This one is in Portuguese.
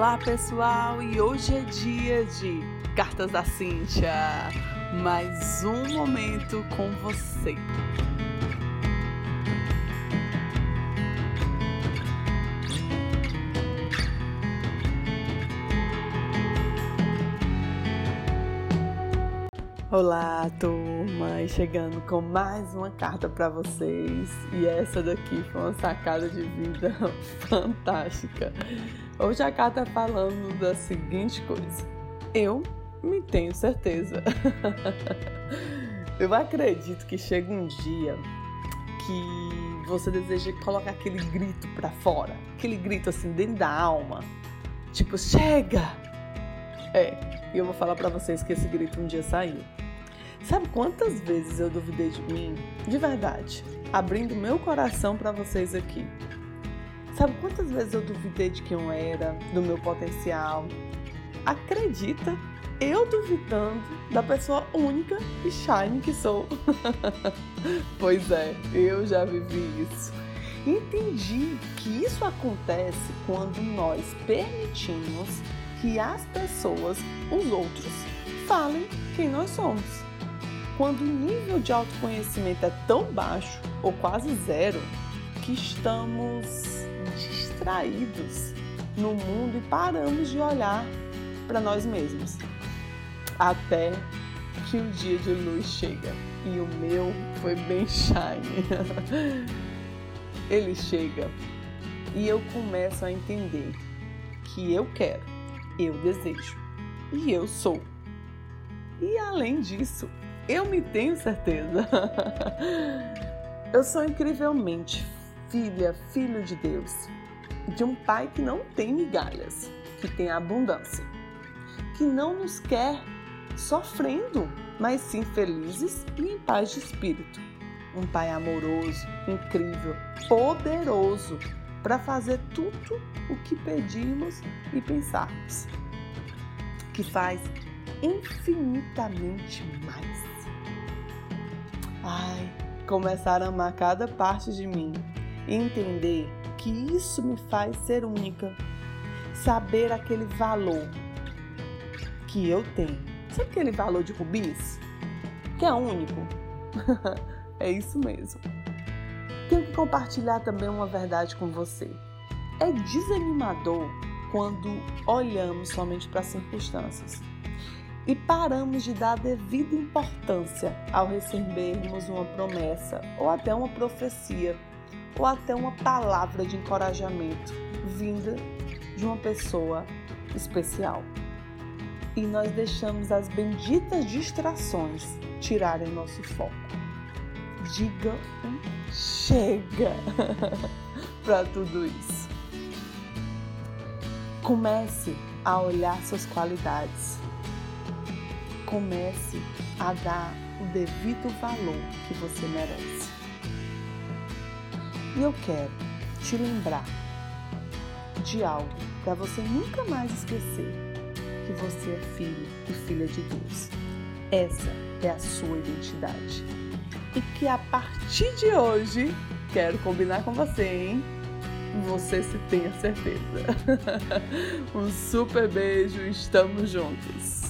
Olá pessoal, e hoje é dia de Cartas da Cíntia. Mais um momento com você. Olá, turma! Chegando com mais uma carta para vocês. E essa daqui foi uma sacada de vida fantástica. Hoje a carta tá falando da seguinte coisa: Eu me tenho certeza. Eu acredito que chega um dia que você deseja colocar aquele grito para fora, aquele grito assim dentro da alma, tipo chega. É, e eu vou falar para vocês que esse grito um dia saiu. Sabe quantas vezes eu duvidei de mim? De verdade, abrindo meu coração para vocês aqui. Sabe quantas vezes eu duvidei de quem eu era, do meu potencial? Acredita, eu duvidando da pessoa única e shine que sou. pois é, eu já vivi isso. Entendi que isso acontece quando nós permitimos que as pessoas, os outros, falem quem nós somos. Quando o nível de autoconhecimento é tão baixo, ou quase zero, que estamos distraídos no mundo e paramos de olhar para nós mesmos. Até que o dia de luz chega. E o meu foi bem shine. Ele chega e eu começo a entender que eu quero, eu desejo e eu sou. E além disso, eu me tenho certeza. Eu sou incrivelmente filha, filho de Deus, de um pai que não tem migalhas, que tem abundância, que não nos quer sofrendo, mas sim felizes e em paz de espírito. Um pai amoroso, incrível, poderoso para fazer tudo o que pedimos e pensarmos, que faz infinitamente mais. Ai, começar a amar cada parte de mim entender que isso me faz ser única. Saber aquele valor que eu tenho. Sabe aquele valor de rubis? Que é único? é isso mesmo. Tenho que compartilhar também uma verdade com você. É desanimador quando olhamos somente para as circunstâncias e paramos de dar devida importância ao recebermos uma promessa ou até uma profecia ou até uma palavra de encorajamento vinda de uma pessoa especial. E nós deixamos as benditas distrações tirarem nosso foco. Diga um chega para tudo isso. Comece a olhar suas qualidades comece a dar o devido valor que você merece. E eu quero te lembrar de algo para você nunca mais esquecer que você é filho e filha de Deus. Essa é a sua identidade. E que a partir de hoje, quero combinar com você, hein? Você se tenha certeza. um super beijo, estamos juntos.